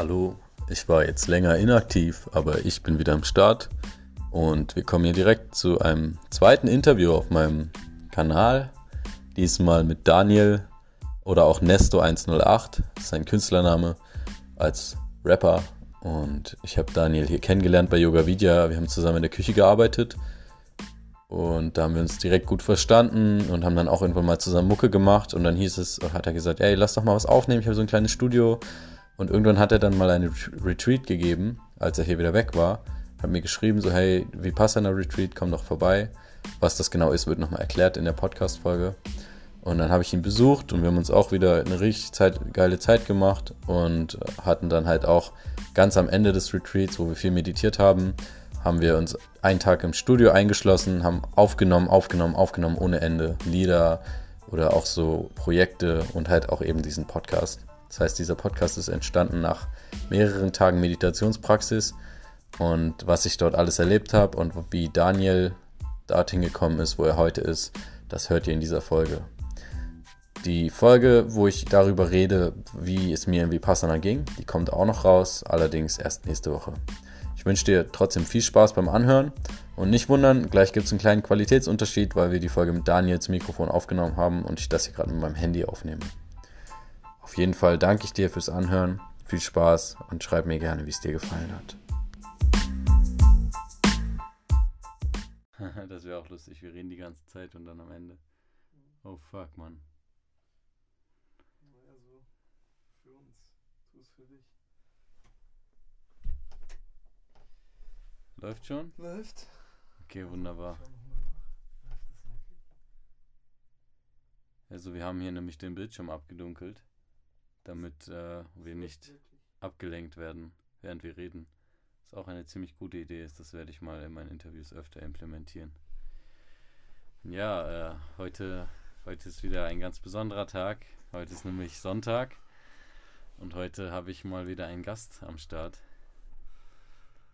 Hallo, ich war jetzt länger inaktiv, aber ich bin wieder am Start und wir kommen hier direkt zu einem zweiten Interview auf meinem Kanal. Diesmal mit Daniel oder auch Nesto108, das ist sein Künstlername als Rapper. Und ich habe Daniel hier kennengelernt bei Yoga Vidya. Wir haben zusammen in der Küche gearbeitet und da haben wir uns direkt gut verstanden und haben dann auch irgendwann mal zusammen Mucke gemacht. Und dann hieß es, hat er gesagt, ey, lass doch mal was aufnehmen. Ich habe so ein kleines Studio. Und irgendwann hat er dann mal eine Retreat gegeben, als er hier wieder weg war. Hat mir geschrieben, so, hey, wie passt Vipassana Retreat, komm doch vorbei. Was das genau ist, wird nochmal erklärt in der Podcast-Folge. Und dann habe ich ihn besucht und wir haben uns auch wieder eine richtig Zeit, geile Zeit gemacht und hatten dann halt auch ganz am Ende des Retreats, wo wir viel meditiert haben, haben wir uns einen Tag im Studio eingeschlossen, haben aufgenommen, aufgenommen, aufgenommen ohne Ende. Lieder oder auch so Projekte und halt auch eben diesen Podcast. Das heißt, dieser Podcast ist entstanden nach mehreren Tagen Meditationspraxis und was ich dort alles erlebt habe und wie Daniel dorthin gekommen ist, wo er heute ist, das hört ihr in dieser Folge. Die Folge, wo ich darüber rede, wie es mir in Vipassana ging, die kommt auch noch raus, allerdings erst nächste Woche. Ich wünsche dir trotzdem viel Spaß beim Anhören und nicht wundern, gleich gibt es einen kleinen Qualitätsunterschied, weil wir die Folge mit Daniels Mikrofon aufgenommen haben und ich das hier gerade mit meinem Handy aufnehme. Auf jeden Fall danke ich dir fürs Anhören, viel Spaß und schreib mir gerne, wie es dir gefallen hat. das wäre auch lustig, wir reden die ganze Zeit und dann am Ende. Oh fuck, Mann. Naja, so für uns, tu es für dich. Läuft schon? Läuft. Okay, wunderbar. Also wir haben hier nämlich den Bildschirm abgedunkelt, damit äh, wir nicht abgelenkt werden, während wir reden. Was auch eine ziemlich gute Idee ist, das werde ich mal in meinen Interviews öfter implementieren. Ja, äh, heute, heute ist wieder ein ganz besonderer Tag. Heute ist nämlich Sonntag und heute habe ich mal wieder einen Gast am Start.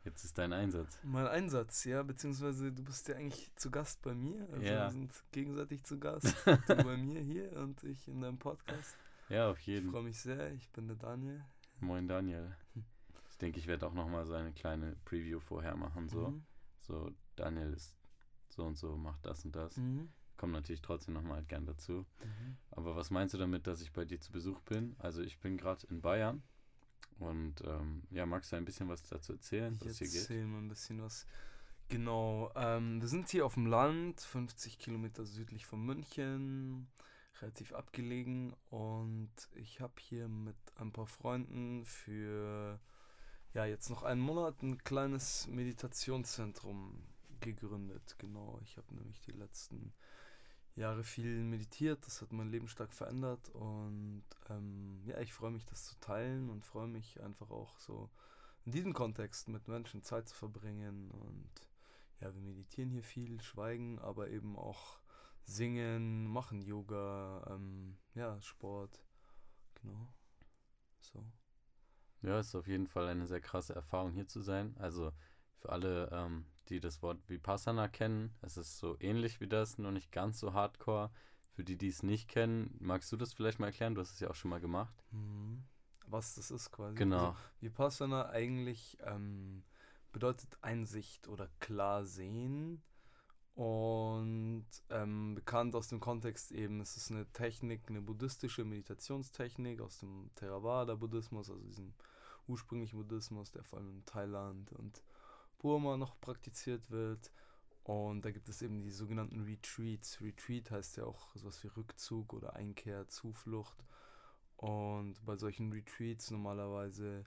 Jetzt ist dein Einsatz. Mein Einsatz, ja, beziehungsweise du bist ja eigentlich zu Gast bei mir. Also ja. wir sind gegenseitig zu Gast. du bei mir hier und ich in deinem Podcast. Ja, auf jeden. Ich freue mich sehr. Ich bin der Daniel. Moin Daniel. Ich denke, ich werde auch nochmal so eine kleine Preview vorher machen. So, mhm. so Daniel ist so und so, macht das und das. Mhm. Kommt natürlich trotzdem nochmal halt gern dazu. Mhm. Aber was meinst du damit, dass ich bei dir zu Besuch bin? Also ich bin gerade in Bayern und ähm, ja, magst du ein bisschen was dazu erzählen, was hier geht? Ich erzähle mal ein bisschen was. Genau, ähm, wir sind hier auf dem Land, 50 Kilometer südlich von München, relativ abgelegen. Und ich habe hier mit ein paar Freunden für ja jetzt noch einen Monat ein kleines Meditationszentrum gegründet. Genau, ich habe nämlich die letzten Jahre viel meditiert, das hat mein Leben stark verändert und ähm, ja, ich freue mich, das zu teilen und freue mich einfach auch so in diesem Kontext mit Menschen Zeit zu verbringen und ja, wir meditieren hier viel, schweigen, aber eben auch singen, machen Yoga, ähm, ja, Sport, genau, so. Ja, ist auf jeden Fall eine sehr krasse Erfahrung hier zu sein. Also für alle, ähm, die das Wort Vipassana kennen, es ist so ähnlich wie das, nur nicht ganz so hardcore. Für die, die es nicht kennen, magst du das vielleicht mal erklären? Du hast es ja auch schon mal gemacht. Mhm. Was das ist quasi. Genau. Also, Vipassana eigentlich ähm, bedeutet Einsicht oder klar sehen. Und ähm, bekannt aus dem Kontext eben, es ist eine Technik, eine buddhistische Meditationstechnik aus dem Theravada-Buddhismus, also diesem ursprünglichen Buddhismus, der vor allem in Thailand und Burma noch praktiziert wird. Und da gibt es eben die sogenannten Retreats. Retreat heißt ja auch sowas wie Rückzug oder Einkehr, Zuflucht. Und bei solchen Retreats normalerweise,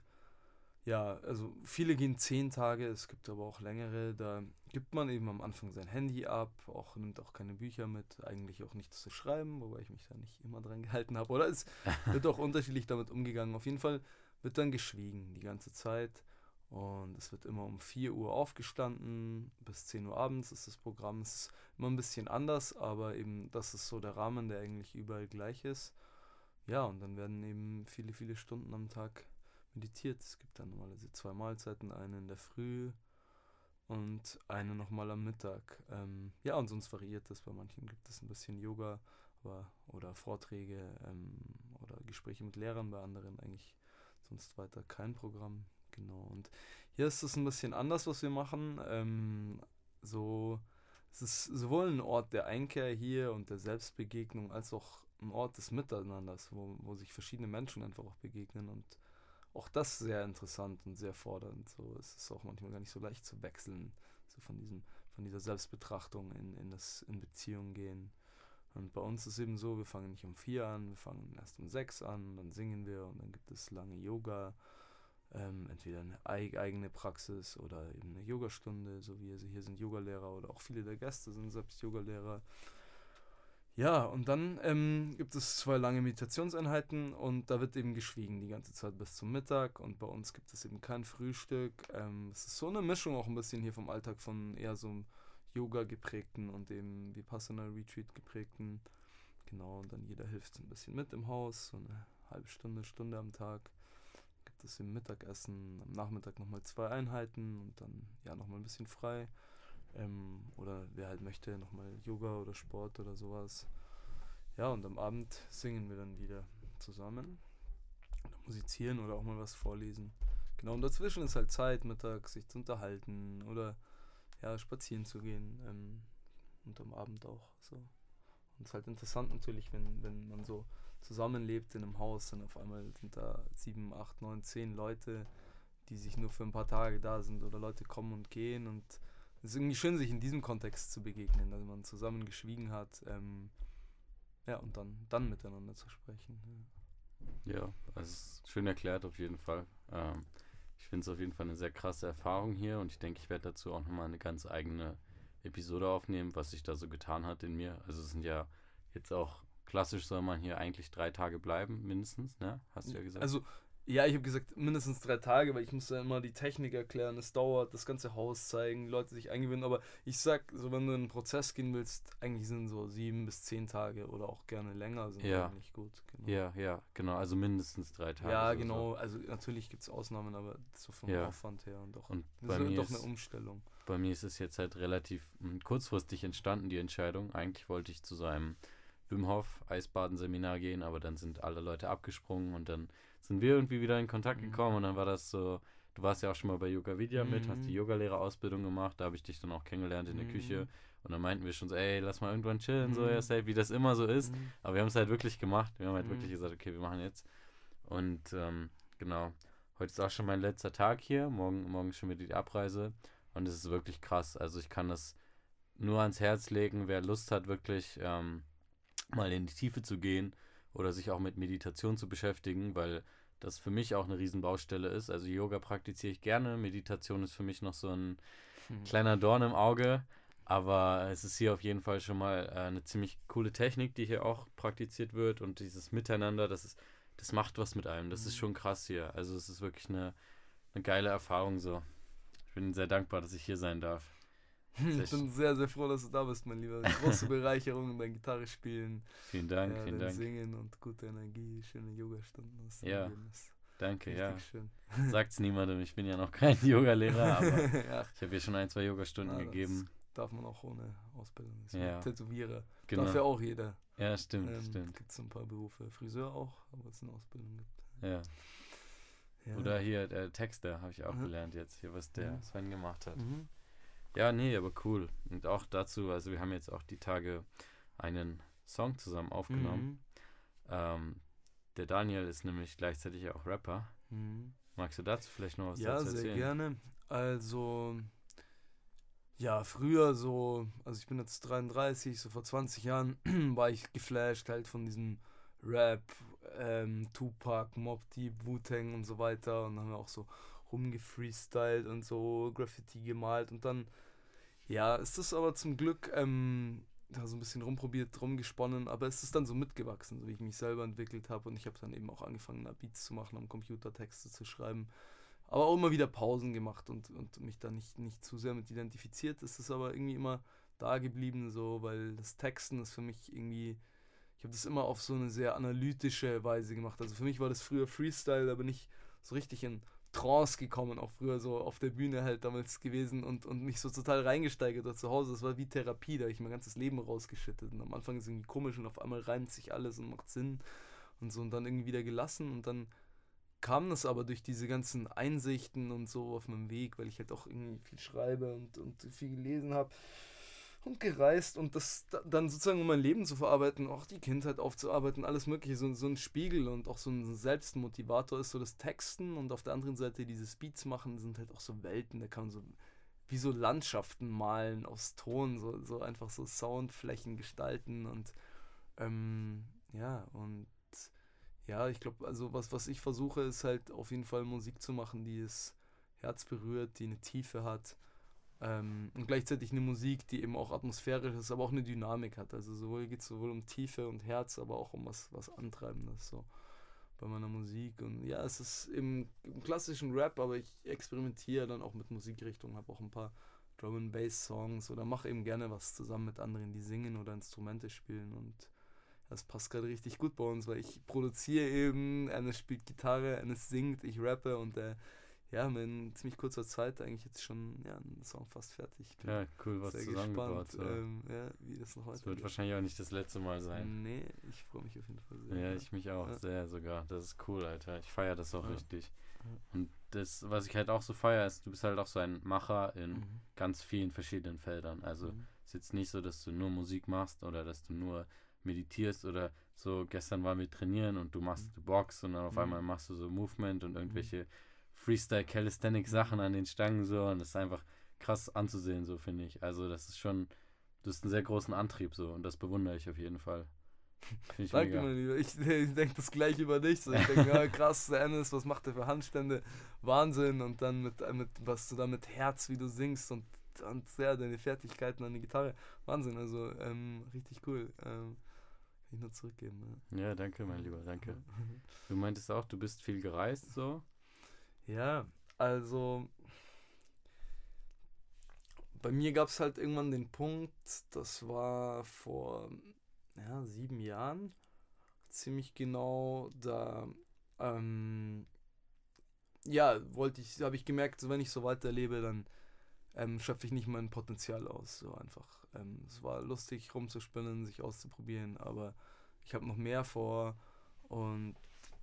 ja, also viele gehen zehn Tage, es gibt aber auch längere. Da gibt man eben am Anfang sein Handy ab, auch nimmt auch keine Bücher mit, eigentlich auch nichts zu schreiben, wobei ich mich da nicht immer dran gehalten habe. Oder es wird auch unterschiedlich damit umgegangen. Auf jeden Fall wird dann geschwiegen die ganze Zeit. Und es wird immer um 4 Uhr aufgestanden, bis 10 Uhr abends ist das Programm. Es ist immer ein bisschen anders, aber eben das ist so der Rahmen, der eigentlich überall gleich ist. Ja, und dann werden eben viele, viele Stunden am Tag meditiert. Es gibt dann normalerweise zwei Mahlzeiten, eine in der Früh und eine nochmal am Mittag. Ähm, ja, und sonst variiert das. Bei manchen gibt es ein bisschen Yoga aber, oder Vorträge ähm, oder Gespräche mit Lehrern, bei anderen eigentlich sonst weiter kein Programm. Genau. Und hier ist es ein bisschen anders, was wir machen. Ähm, so, es ist sowohl ein Ort der Einkehr hier und der Selbstbegegnung, als auch ein Ort des Miteinanders, wo, wo sich verschiedene Menschen einfach auch begegnen und auch das sehr interessant und sehr fordernd. So, es ist auch manchmal gar nicht so leicht zu wechseln, so von diesem, von dieser Selbstbetrachtung in, in das in Beziehung gehen. Und bei uns ist eben so, wir fangen nicht um vier an, wir fangen erst um sechs an, dann singen wir und dann gibt es lange Yoga, ähm, entweder eine eigene Praxis oder eben eine Yogastunde, so wie hier sind Yogalehrer oder auch viele der Gäste sind selbst Yogalehrer. Ja, und dann ähm, gibt es zwei lange Meditationseinheiten und da wird eben geschwiegen die ganze Zeit bis zum Mittag und bei uns gibt es eben kein Frühstück. Ähm, es ist so eine Mischung auch ein bisschen hier vom Alltag von eher so einem Yoga geprägten und dem Vipassana Retreat geprägten. Genau, und dann jeder hilft ein bisschen mit im Haus, so eine halbe Stunde, Stunde am Tag. Gibt es im Mittagessen, am Nachmittag nochmal zwei Einheiten und dann ja nochmal ein bisschen frei. Ähm, oder wer halt möchte, nochmal Yoga oder Sport oder sowas. Ja, und am Abend singen wir dann wieder zusammen. Oder musizieren oder auch mal was vorlesen. Genau, und dazwischen ist halt Zeit, mittags sich zu unterhalten oder ja, spazieren zu gehen. Ähm, und am Abend auch so. Und es ist halt interessant natürlich, wenn, wenn man so zusammenlebt in einem Haus und auf einmal sind da sieben, acht, neun, zehn Leute, die sich nur für ein paar Tage da sind oder Leute kommen und gehen und es ist irgendwie schön, sich in diesem Kontext zu begegnen, dass man zusammen geschwiegen hat, ähm, ja, und dann, dann miteinander zu sprechen. Ja, ja also schön erklärt auf jeden Fall. Ähm, ich finde es auf jeden Fall eine sehr krasse Erfahrung hier und ich denke, ich werde dazu auch nochmal eine ganz eigene Episode aufnehmen, was sich da so getan hat in mir. Also es sind ja jetzt auch klassisch soll man hier eigentlich drei Tage bleiben, mindestens, ne? Hast du ja gesagt. Also ja, ich habe gesagt, mindestens drei Tage, weil ich muss ja immer die Technik erklären, es dauert, das ganze Haus zeigen, Leute sich eingewöhnen. Aber ich sag, so wenn du in einen Prozess gehen willst, eigentlich sind so sieben bis zehn Tage oder auch gerne länger sind ja. eigentlich gut. Genau. Ja, ja, genau, also mindestens drei Tage. Ja, genau, so. also natürlich gibt es Ausnahmen, aber so vom ja. Aufwand her und doch, und bei mir doch eine Umstellung. Bei mir ist es jetzt halt relativ hm, kurzfristig entstanden, die Entscheidung. Eigentlich wollte ich zu so einem Wim Hof Eisbadenseminar gehen, aber dann sind alle Leute abgesprungen und dann sind wir irgendwie wieder in Kontakt mhm. gekommen und dann war das so, du warst ja auch schon mal bei Yoga Vidya mit, hast die mhm. Yogalehrerausbildung gemacht, da habe ich dich dann auch kennengelernt in der mhm. Küche und dann meinten wir schon so, ey, lass mal irgendwann chillen, so, ja, safe, wie das immer so ist, aber wir haben es halt wirklich gemacht, wir haben halt wirklich gesagt, okay, wir machen jetzt und ähm, genau, heute ist auch schon mein letzter Tag hier, morgen, morgen schon wieder die Abreise und es ist wirklich krass, also ich kann das nur ans Herz legen, wer Lust hat, wirklich ähm, mal in die Tiefe zu gehen oder sich auch mit Meditation zu beschäftigen, weil das für mich auch eine Riesenbaustelle ist. Also Yoga praktiziere ich gerne, Meditation ist für mich noch so ein hm. kleiner Dorn im Auge, aber es ist hier auf jeden Fall schon mal äh, eine ziemlich coole Technik, die hier auch praktiziert wird und dieses Miteinander, das ist, das macht was mit einem. Das ist hm. schon krass hier. Also es ist wirklich eine, eine geile Erfahrung so. Ich bin sehr dankbar, dass ich hier sein darf. Ich bin sehr, sehr froh, dass du da bist, mein Lieber. Große Bereicherung beim Gitarre spielen. Vielen Dank, ja, vielen Dank. Singen und gute Energie, schöne Yoga-Stunden. Ja, danke, ja. Schön. Sagt's niemandem, ich bin ja noch kein Yogalehrer, aber ja. ich habe hier schon ein, zwei Yogastunden ja, gegeben. Darf man auch ohne Ausbildung. Ja. Tätowierer. Genau. Darf ja auch jeder. Ja, stimmt, ähm, stimmt. Gibt es ein paar Berufe. Friseur auch, aber es eine Ausbildung gibt. Ja. Oder hier der Texter, habe ich auch gelernt jetzt, hier, was der. Sven gemacht hat. Mhm. Ja, nee, aber cool. Und auch dazu, also wir haben jetzt auch die Tage einen Song zusammen aufgenommen. Mhm. Ähm, der Daniel ist nämlich gleichzeitig auch Rapper. Mhm. Magst du dazu vielleicht noch was ja, dazu erzählen? Ja, sehr gerne. Also, ja, früher so, also ich bin jetzt 33, so vor 20 Jahren war ich geflasht halt von diesem Rap, ähm, Tupac, Mob Deep, Wu-Tang und so weiter. Und dann haben wir auch so rumgefreestylt und so Graffiti gemalt und dann, ja, ist das aber zum Glück ähm, da so ein bisschen rumprobiert, rumgesponnen, aber es ist dann so mitgewachsen, so wie ich mich selber entwickelt habe und ich habe dann eben auch angefangen, Beats zu machen, am Computer Texte zu schreiben, aber auch immer wieder Pausen gemacht und, und mich da nicht, nicht zu sehr mit identifiziert. Es ist aber irgendwie immer da geblieben, so, weil das Texten ist für mich irgendwie, ich habe das immer auf so eine sehr analytische Weise gemacht. Also für mich war das früher Freestyle, aber nicht so richtig in Trance gekommen, auch früher so auf der Bühne halt damals gewesen und, und mich so total reingesteigert oder zu Hause. Das war wie Therapie, da habe ich mein ganzes Leben rausgeschüttet. Und am Anfang ist es irgendwie komisch und auf einmal reimt sich alles und macht Sinn und so und dann irgendwie wieder gelassen und dann kam das aber durch diese ganzen Einsichten und so auf meinem Weg, weil ich halt auch irgendwie viel schreibe und, und viel gelesen habe und gereist und das dann sozusagen, um mein Leben zu verarbeiten, auch die Kindheit aufzuarbeiten, alles Mögliche, so, so ein Spiegel und auch so ein Selbstmotivator ist so das Texten und auf der anderen Seite dieses Beats machen sind halt auch so Welten, da kann man so wie so Landschaften malen aus Ton, so, so einfach so Soundflächen gestalten und ähm, ja, und ja, ich glaube, also was, was ich versuche, ist halt auf jeden Fall Musik zu machen, die das Herz berührt, die eine Tiefe hat. Ähm, und gleichzeitig eine Musik, die eben auch atmosphärisch ist, aber auch eine Dynamik hat. Also sowohl geht es sowohl um Tiefe und Herz, aber auch um was, was Antreibendes so bei meiner Musik. Und ja, es ist im, im klassischen Rap, aber ich experimentiere dann auch mit Musikrichtungen, habe auch ein paar Drum and Bass Songs oder mache eben gerne was zusammen mit anderen, die singen oder Instrumente spielen und das passt gerade richtig gut bei uns, weil ich produziere eben, Ennis spielt Gitarre, Ennis singt, ich rappe und äh, ja, in ziemlich kurzer Zeit eigentlich jetzt schon ja, ein Song fast fertig. ja, cool, was zusammengebaut. Gespannt, ähm, ja, wie das noch heute Das wird wahrscheinlich auch nicht das letzte Mal sein. Nee, ich freue mich auf jeden Fall sehr. Ja, ich mich auch ja. sehr sogar. Das ist cool, Alter. Ich feiere das auch ja. richtig. Und das, was ich halt auch so feiere, ist, du bist halt auch so ein Macher in mhm. ganz vielen verschiedenen Feldern. Also mhm. es ist jetzt nicht so, dass du nur Musik machst oder dass du nur meditierst oder so, gestern waren wir trainieren und du machst mhm. Box und dann auf mhm. einmal machst du so Movement und irgendwelche Freestyle Calisthenic Sachen an den Stangen so und das ist einfach krass anzusehen, so finde ich. Also das ist schon, du hast einen sehr großen Antrieb so und das bewundere ich auf jeden Fall. Ich Danke, mein Lieber. Ich, ich denke das gleich über dich. So. Ich denke, ja, krass, der Ennis, was macht der für Handstände? Wahnsinn. Und dann mit, mit was du da mit Herz, wie du singst und, und ja, deine Fertigkeiten an der Gitarre. Wahnsinn, also ähm, richtig cool. Ähm, kann ich nur zurückgeben. Ja. ja, danke, mein Lieber, danke. Du meintest auch, du bist viel gereist so. Ja, also bei mir gab es halt irgendwann den Punkt, das war vor ja, sieben Jahren, ziemlich genau, da ähm, ja, wollte ich, habe ich gemerkt, wenn ich so weiterlebe, dann ähm, schöpfe ich nicht mein Potenzial aus. So einfach. Ähm, es war lustig rumzuspinnen, sich auszuprobieren, aber ich habe noch mehr vor und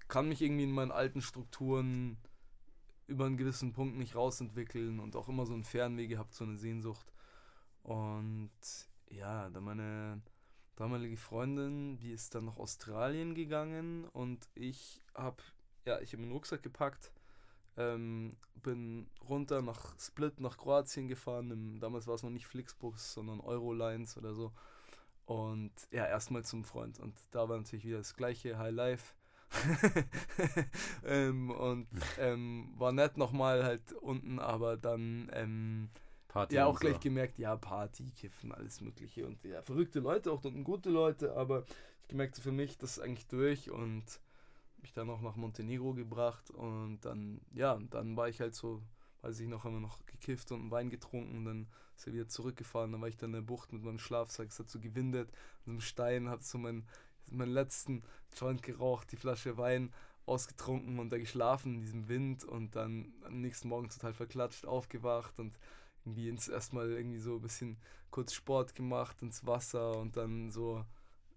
kann mich irgendwie in meinen alten Strukturen über einen gewissen Punkt nicht rausentwickeln und auch immer so einen Fernweh gehabt, so eine Sehnsucht. Und ja, da meine damalige Freundin, die ist dann nach Australien gegangen und ich habe, ja, ich habe einen Rucksack gepackt, ähm, bin runter nach Split, nach Kroatien gefahren. Im, damals war es noch nicht Flixbus, sondern Eurolines oder so. Und ja, erstmal zum Freund. Und da war natürlich wieder das gleiche High Life. ähm, und ähm, war nett nochmal halt unten, aber dann ähm, Party ja auch gleich so. gemerkt, ja, Party, Kiffen, alles Mögliche und ja, verrückte Leute, auch unten gute Leute, aber ich gemerkt, für mich, das ist eigentlich durch und mich dann auch nach Montenegro gebracht und dann, ja, dann war ich halt so, weiß ich noch, haben wir noch gekifft und einen Wein getrunken, dann ist er wieder zurückgefahren, dann war ich dann in der Bucht mit meinem Schlafsack, es hat so gewindet, an einem Stein, hab so meinen, meinen letzten Joint geraucht, die Flasche Wein ausgetrunken und da geschlafen in diesem Wind und dann am nächsten Morgen total verklatscht aufgewacht und irgendwie ins erstmal irgendwie so ein bisschen kurz Sport gemacht ins Wasser und dann so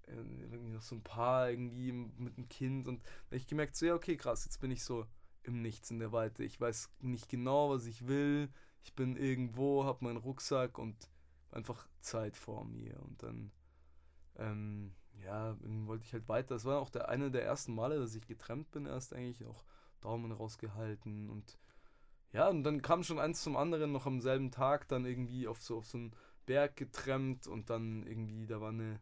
äh, irgendwie noch so ein paar irgendwie mit einem Kind und da ich gemerkt so ja okay krass jetzt bin ich so im Nichts in der Weite. Ich weiß nicht genau was ich will. Ich bin irgendwo habe meinen Rucksack und einfach Zeit vor mir und dann ähm, ja wollte ich halt weiter. Das war auch der eine der ersten Male dass ich getrennt bin. Erst eigentlich auch Daumen rausgehalten und ja, und dann kam schon eins zum anderen noch am selben Tag dann irgendwie auf so, auf so einen Berg getrennt und dann irgendwie, da war eine,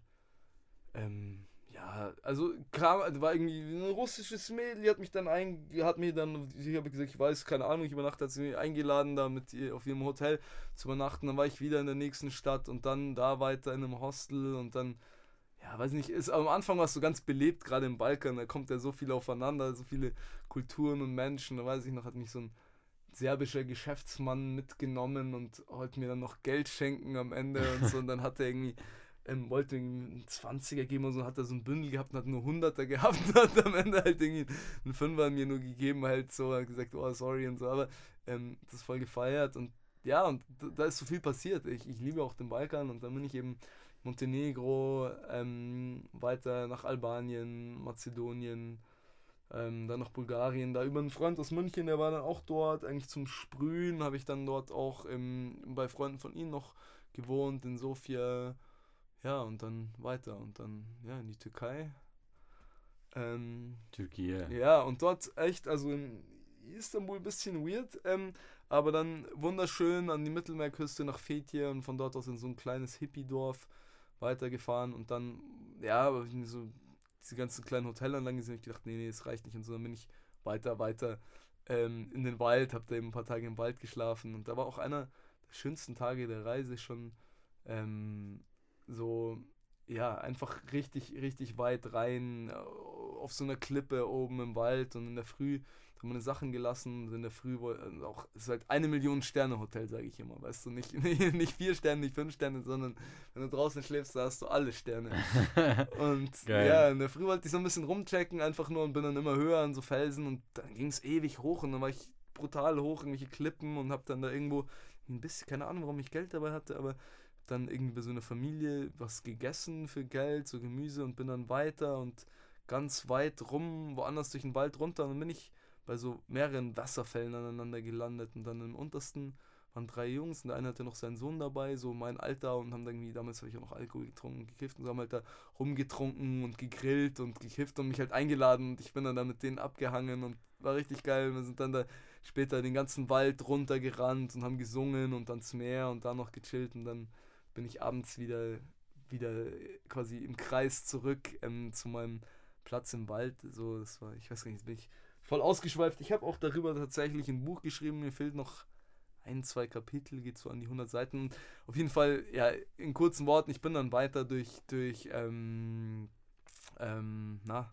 ähm, ja, also kam, da war irgendwie ein russisches Mädel, die hat mich dann ein, hat mir dann, ich habe gesagt, ich weiß, keine Ahnung, ich übernachte, hat sie mich eingeladen, da mit ihr auf ihrem Hotel zu übernachten, dann war ich wieder in der nächsten Stadt und dann da weiter in einem Hostel und dann, ja, weiß nicht, ist, am Anfang war es so ganz belebt, gerade im Balkan, da kommt ja so viel aufeinander, so viele Kulturen und Menschen, da weiß ich noch, hat mich so ein serbischer Geschäftsmann mitgenommen und wollte mir dann noch Geld schenken am Ende und so. Und dann hat er irgendwie, ähm, wollte irgendwie einen 20er geben und so, hat er so ein Bündel gehabt und hat nur 100er gehabt und hat am Ende halt irgendwie einen Fünfer mir nur gegeben, halt so, hat gesagt, oh, sorry und so. Aber ähm, das voll gefeiert und ja, und da ist so viel passiert. Ich, ich liebe auch den Balkan und dann bin ich eben Montenegro, ähm, weiter nach Albanien, Mazedonien, Ähm, dann nach Bulgarien, da über einen Freund aus München, der war dann auch dort, eigentlich zum Sprühen, habe ich dann dort auch ähm, bei Freunden von ihm noch gewohnt, in Sofia, ja, und dann weiter und dann, ja, in die Türkei. Ähm, Türkei. ja, und dort echt, also in Istanbul ein bisschen weird, ähm, aber dann wunderschön an die Mittelmeerküste nach Fethiye und von dort aus in so ein kleines Hippie-Dorf weitergefahren und dann, ja, so diese ganzen kleinen Hotelanlagen gesehen, ich gedacht, nee, nee, es reicht nicht und so, dann bin ich weiter, weiter ähm, in den Wald, hab da eben ein paar Tage im Wald geschlafen und da war auch einer der schönsten Tage der Reise schon ähm, so, ja, einfach richtig, richtig weit rein, auf so einer Klippe oben im Wald und in der Früh haben meine Sachen gelassen, in der Früh woll- auch, es ist halt eine Million Sterne Hotel, sage ich immer, weißt du, nicht, nicht vier Sterne, nicht fünf Sterne, sondern wenn du draußen schläfst, da hast du alle Sterne. Und Geil. ja, in der Früh wollte ich so ein bisschen rumchecken, einfach nur und bin dann immer höher an so Felsen und dann ging es ewig hoch und dann war ich brutal hoch, irgendwelche Klippen und hab dann da irgendwo ein bisschen, keine Ahnung, warum ich Geld dabei hatte, aber dann irgendwie bei so einer Familie was gegessen für Geld, so Gemüse und bin dann weiter und ganz weit rum, woanders durch den Wald runter und dann bin ich bei so mehreren Wasserfällen aneinander gelandet und dann im untersten waren drei Jungs und der eine hatte noch seinen Sohn dabei, so mein Alter und haben dann irgendwie, damals habe ich auch noch Alkohol getrunken, gekifft und so haben halt da rumgetrunken und gegrillt und gekifft und mich halt eingeladen und ich bin dann da mit denen abgehangen und war richtig geil. Wir sind dann da später den ganzen Wald runtergerannt und haben gesungen und ans Meer und da noch gechillt und dann bin ich abends wieder, wieder quasi im Kreis zurück ähm, zu meinem Platz im Wald. So, das war, ich weiß gar nicht, jetzt bin ich voll ausgeschweift. Ich habe auch darüber tatsächlich ein Buch geschrieben. Mir fehlt noch ein, zwei Kapitel, geht so an die 100 Seiten. Auf jeden Fall, ja, in kurzen Worten, ich bin dann weiter durch, durch, ähm, ähm, na,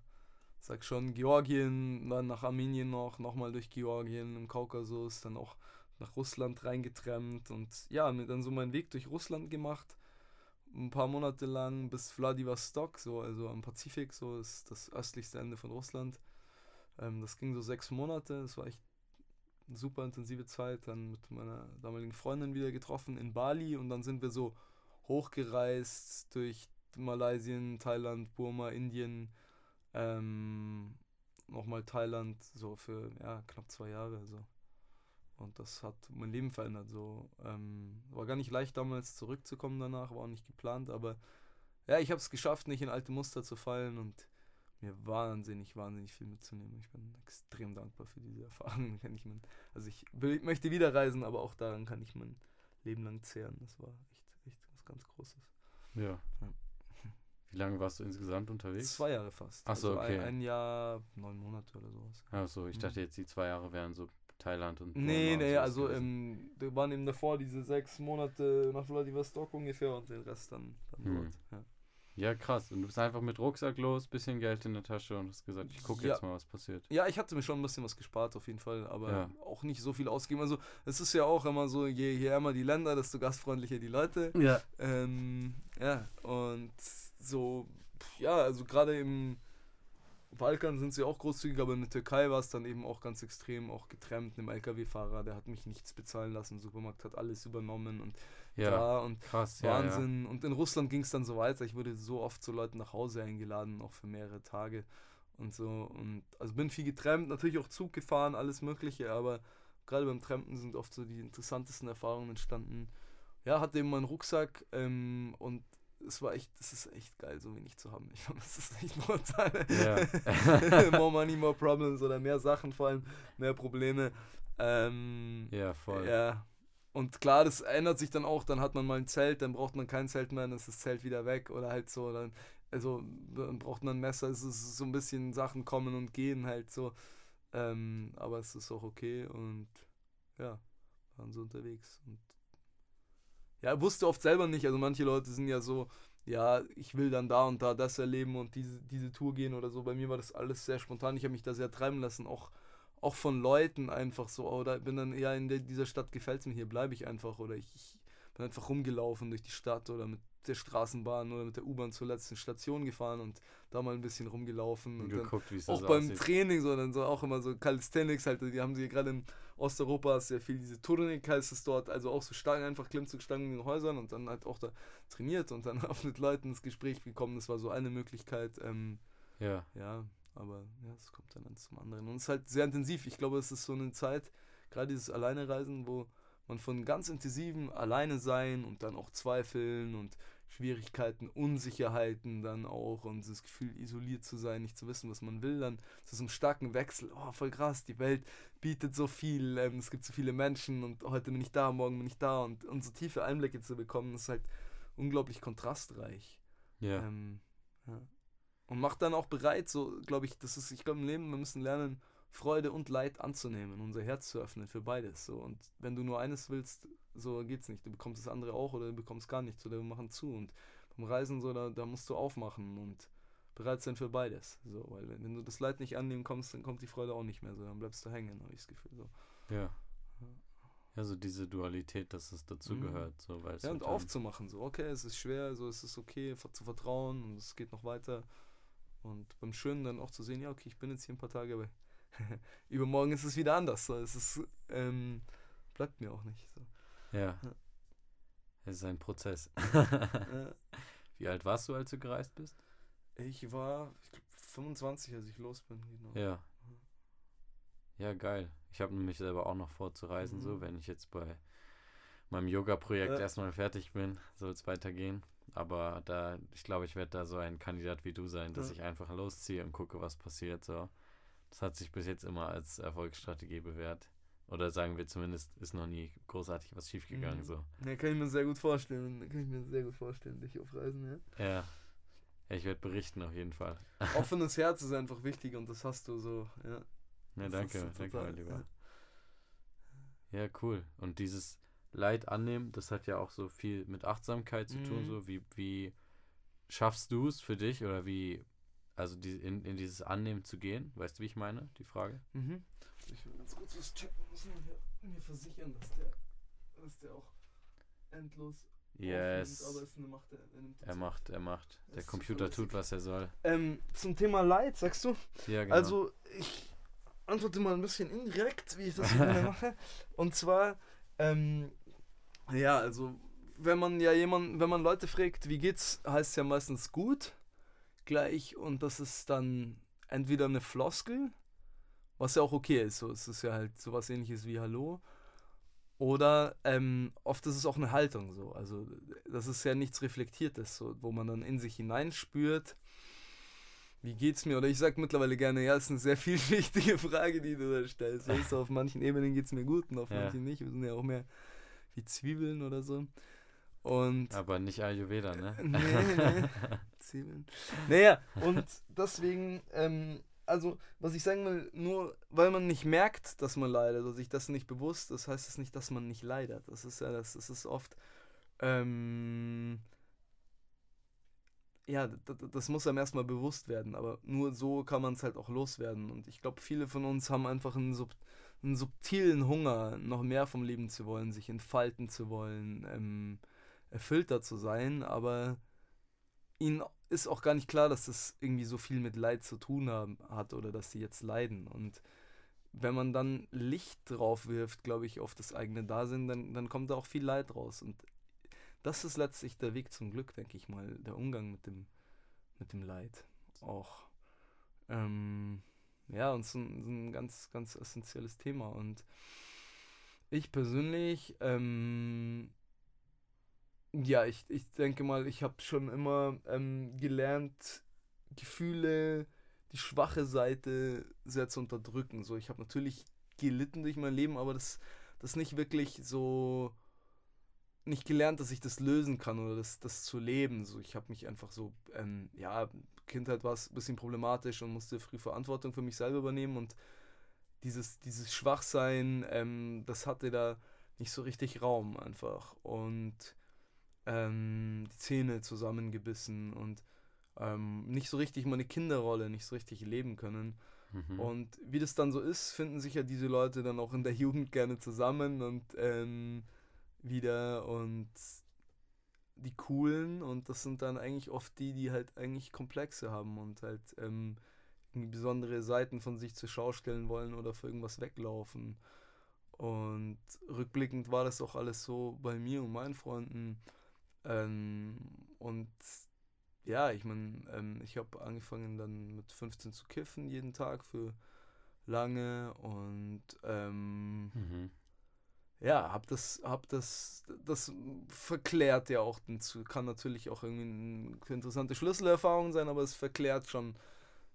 sag schon, Georgien, dann nach Armenien noch, nochmal durch Georgien, im Kaukasus, dann auch nach Russland reingetrennt und ja, mir dann so meinen Weg durch Russland gemacht. Ein paar Monate lang bis Vladivostok, so, also am Pazifik, so ist das östlichste Ende von Russland. Ähm, das ging so sechs Monate, das war echt eine super intensive Zeit. Dann mit meiner damaligen Freundin wieder getroffen in Bali und dann sind wir so hochgereist durch Malaysien, Thailand, Burma, Indien, ähm, nochmal Thailand, so für ja, knapp zwei Jahre. So. Und das hat mein Leben verändert. So. Ähm, war gar nicht leicht damals zurückzukommen danach, war auch nicht geplant, aber ja, ich habe es geschafft, nicht in alte Muster zu fallen und mir wahnsinnig, wahnsinnig viel mitzunehmen. Ich bin extrem dankbar für diese Erfahrung. Kann ich mein, also ich will, möchte wieder reisen, aber auch daran kann ich mein Leben lang zehren. Das war echt, echt was ganz Großes. Ja. Ja. Wie lange warst du insgesamt unterwegs? Zwei Jahre fast. Ach so, also okay. ein, ein Jahr, neun Monate oder sowas. Achso, ich Mhm. dachte jetzt, die zwei Jahre wären so Thailand und Nee, Burma nee, sowas also ähm, da waren eben davor diese sechs Monate nach Vladivostok ungefähr und den Rest dann, dann Hm. dort. Ja. Ja, krass. Und du bist einfach mit Rucksack los, bisschen Geld in der Tasche und hast gesagt, ich gucke Ja. jetzt mal, was passiert. Ja, ich hatte mir schon ein bisschen was gespart auf jeden Fall, aber Ja. auch nicht so viel ausgegeben. Also es ist ja auch immer so, je, je ärmer die Länder, desto gastfreundlicher die Leute. Ja. Ähm, ja, und so, ja, also gerade im Balkan sind sie auch großzügig, aber in der Türkei war es dann eben auch ganz extrem, auch getrennt, einem LKW-Fahrer, der hat mich nichts bezahlen lassen, Supermarkt hat alles übernommen und Ja, da und krass. Ja, ja. Wahnsinn. Und in Russland ging es dann so weiter. Ich wurde so oft zu Leuten nach Hause eingeladen, auch für mehrere Tage und so. Und also bin viel getrennt, natürlich auch Zug gefahren, alles Mögliche, aber gerade beim Trampen sind oft so die interessantesten Erfahrungen entstanden. Ja, hatte eben meinen Rucksack ähm, und es war echt, das ist echt geil, so wenig zu haben. Ich fand, das ist echt brutal. Ja. more money, more problems oder mehr Sachen vor allem, mehr Probleme. Ähm, Ja, voll. ja. Und klar, das ändert sich dann auch, dann hat man mal ein Zelt, dann braucht man kein Zelt mehr, dann ist das Zelt wieder weg oder halt so, dann, also dann braucht man ein Messer, es ist so ein bisschen Sachen kommen und gehen halt so. Ähm, aber es ist auch okay und ja, waren so unterwegs. Und ja, wusste oft selber nicht, also manche Leute sind ja so, ja, ich will dann da und da das erleben und diese, diese Tour gehen oder so. Bei mir war das alles sehr spontan, ich habe mich da sehr treiben lassen, auch auch von Leuten einfach so, oder bin dann eher in der, dieser Stadt gefällt es mir, hier bleibe ich einfach, oder ich, ich bin einfach rumgelaufen durch die Stadt oder mit der Straßenbahn oder mit der U-Bahn zur letzten Station gefahren und da mal ein bisschen rumgelaufen. Und Und dann geguckt, wie es auch beim aussieht. Training, so dann so auch immer so Calisthenics halt, die haben sie gerade in Osteuropa sehr viel diese Turnik heißt es dort, also auch so Stangen, einfach Klimmzugstangen in den Häusern und dann halt auch da trainiert und dann auch mit Leuten ins Gespräch gekommen. Das war so eine Möglichkeit, ähm, Ja. ja, aber ja, es kommt dann zum anderen. Und es ist halt sehr intensiv. Ich glaube, es ist so eine Zeit, gerade dieses Alleinereisen, wo man von ganz intensivem Alleine sein und dann auch Zweifeln und Schwierigkeiten, Unsicherheiten dann auch und das Gefühl, isoliert zu sein, nicht zu wissen, was man will, dann zu so einem starken Wechsel, oh, voll krass, die Welt bietet so viel, ähm, es gibt so viele Menschen und heute bin ich da, morgen bin ich da und, und so tiefe Einblicke zu bekommen, ist halt unglaublich kontrastreich. Ja. Ähm, ja. Und macht dann auch bereit, so, glaube ich, das ist, ich glaube im Leben, wir müssen lernen, Freude und Leid anzunehmen, unser Herz zu öffnen für beides. So. Und wenn du nur eines willst, so geht's nicht. Du bekommst das andere auch oder du bekommst gar nichts oder wir machen zu. Und beim Reisen so, da, da musst du aufmachen und bereit sein für beides. So, weil wenn, wenn du das Leid nicht annehmen kommst, dann kommt die Freude auch nicht mehr. So, dann bleibst du hängen, habe ich das Gefühl. So. Ja. Ja, so diese Dualität, dass es dazugehört. Mhm. So, ja, und aufzumachen, so, okay, es ist schwer, so, es ist okay, zu vertrauen und es geht noch weiter. Und beim Schönen dann auch zu sehen, ja, okay, ich bin jetzt hier ein paar Tage, aber übermorgen ist es wieder anders. So. Es ist, ähm, bleibt mir auch nicht. So. Ja. ja. Es ist ein Prozess. ja. Wie alt warst du, als du gereist bist? Ich war, ich glaube, 25, als ich los bin. Genau. Ja. Ja, geil. Ich habe nämlich selber auch noch vor zu reisen, mhm. so, wenn ich jetzt bei meinem Yoga-Projekt ja. erstmal fertig bin, soll es weitergehen. Aber da, ich glaube, ich werde da so ein Kandidat wie du sein, dass ja. ich einfach losziehe und gucke, was passiert. So. Das hat sich bis jetzt immer als Erfolgsstrategie bewährt. Oder sagen wir zumindest, ist noch nie großartig was schiefgegangen. Mhm. So. Ja, kann ich mir sehr gut vorstellen. Kann ich mir sehr gut vorstellen, dich auf Reisen, ja. Ja. Ich werde berichten auf jeden Fall. Offenes Herz ist einfach wichtig und das hast du so, ja. Ja, danke, danke, mein Lieber. Ja. ja, cool. Und dieses Leid annehmen, das hat ja auch so viel mit Achtsamkeit zu tun. Mhm. So wie, wie schaffst du es für dich oder wie also die, in, in dieses Annehmen zu gehen. Weißt du, wie ich meine, die Frage? Mhm. Ich will ganz kurz was checken. Muss man hier, mir versichern, dass der, dass der auch endlos Yes. Aufnimmt, aber es macht er, er, er macht, er macht. Der Computer tut, was er soll. Ähm, zum Thema Leid, sagst du? Ja, genau. Also, ich antworte mal ein bisschen indirekt, wie ich das immer mache. Und zwar, ähm, ja, also, wenn man ja jemand, wenn man Leute fragt, wie geht's, heißt es ja meistens gut gleich und das ist dann entweder eine Floskel, was ja auch okay ist, so es ist ja halt sowas ähnliches wie Hallo. Oder ähm, oft ist es auch eine Haltung so. Also das ist ja nichts Reflektiertes, so, wo man dann in sich hineinspürt, wie geht's mir? Oder ich sage mittlerweile gerne, ja, ist eine sehr vielschichtige Frage, die du da stellst. Weißt du, auf manchen Ebenen geht es mir gut und auf ja. manchen nicht. Wir sind ja auch mehr wie Zwiebeln oder so. Und Aber nicht Ayurveda, ne? nee, nee. Zwiebeln. Naja, und deswegen, ähm, also, was ich sagen will, nur weil man nicht merkt, dass man leidet oder sich das nicht bewusst das heißt es nicht, dass man nicht leidet. Das ist ja, das, das ist oft, ähm, ja, das, das muss einem erstmal bewusst werden, aber nur so kann man es halt auch loswerden. Und ich glaube, viele von uns haben einfach einen, sub, einen subtilen Hunger, noch mehr vom Leben zu wollen, sich entfalten zu wollen, ähm, erfüllter zu sein, aber ihnen ist auch gar nicht klar, dass das irgendwie so viel mit Leid zu tun haben, hat oder dass sie jetzt leiden. Und wenn man dann Licht drauf wirft, glaube ich, auf das eigene Dasein, dann, dann kommt da auch viel Leid raus. Und das ist letztlich der Weg zum Glück, denke ich mal, der Umgang mit dem, mit dem Leid. Auch. Ähm, ja, und so so ein ganz, ganz essentielles Thema. Und ich persönlich ähm, ja, ich, ich denke mal, ich habe schon immer ähm, gelernt, Gefühle, die schwache Seite sehr zu unterdrücken. So, ich habe natürlich gelitten durch mein Leben, aber das, das nicht wirklich so nicht gelernt, dass ich das lösen kann oder das, das zu leben. So, ich habe mich einfach so, ähm, ja, Kindheit war es ein bisschen problematisch und musste früh Verantwortung für mich selber übernehmen und dieses, dieses Schwachsein, ähm, das hatte da nicht so richtig Raum einfach. Und ähm, die Zähne zusammengebissen und ähm, nicht so richtig meine Kinderrolle, nicht so richtig leben können. Mhm. Und wie das dann so ist, finden sich ja diese Leute dann auch in der Jugend gerne zusammen und ähm, wieder und die coolen und das sind dann eigentlich oft die, die halt eigentlich Komplexe haben und halt ähm, besondere Seiten von sich zur Schau stellen wollen oder für irgendwas weglaufen. Und rückblickend war das auch alles so bei mir und meinen Freunden. Ähm, und ja, ich meine, ähm, ich habe angefangen dann mit 15 zu kiffen jeden Tag für lange und ähm, Mhm. ja, hab das, hab das, das verklärt ja auch dazu. Kann natürlich auch irgendwie eine interessante Schlüsselerfahrung sein, aber es verklärt schon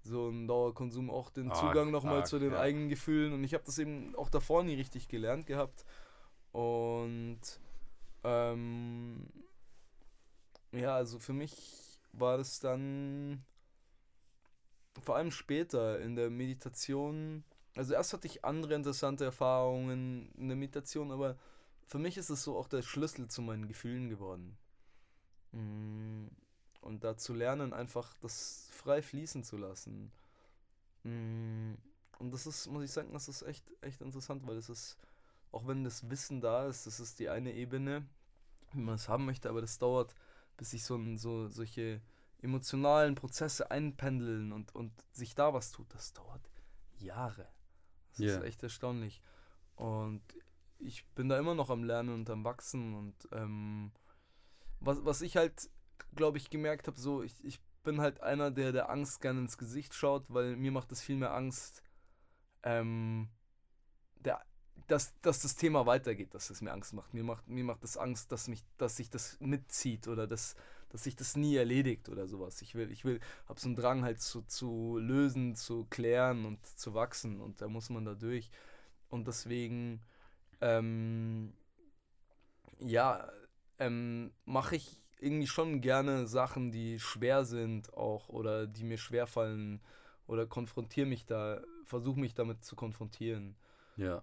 so ein Dauerkonsum auch den Arg, Zugang nochmal zu den ja. eigenen Gefühlen. Und ich habe das eben auch davor nie richtig gelernt gehabt. Und ähm, ja, also für mich war das dann vor allem später in der Meditation. Also erst hatte ich andere interessante Erfahrungen in der Meditation, aber für mich ist es so auch der Schlüssel zu meinen Gefühlen geworden. Mm, Und da zu lernen, einfach das frei fließen zu lassen. Mm, Und das ist, muss ich sagen, das ist echt, echt interessant, weil es ist, auch wenn das Wissen da ist, das ist die eine Ebene, wie man es haben möchte, aber das dauert, bis sich so, so solche emotionalen Prozesse einpendeln und, und sich da was tut. Das dauert Jahre. Das Ja. ist echt erstaunlich. Und ich bin da immer noch am Lernen und am Wachsen und ähm, was, was ich halt, glaube ich, gemerkt habe, so, ich, ich bin halt einer, der der Angst gerne ins Gesicht schaut, weil mir macht es viel mehr Angst, ähm, der, dass, dass das Thema weitergeht, dass es mir Angst macht. Mir macht, mir macht das Angst, dass mich, dass sich das mitzieht oder dass, dass sich das nie erledigt oder sowas. Ich will, ich will, hab so einen Drang halt zu, zu lösen, zu klären und zu wachsen und da muss man da durch. Und deswegen, ähm, ja, ähm, mache ich irgendwie schon gerne Sachen, die schwer sind auch oder die mir schwer fallen oder konfrontiere mich da, versuche mich damit zu konfrontieren. Ja.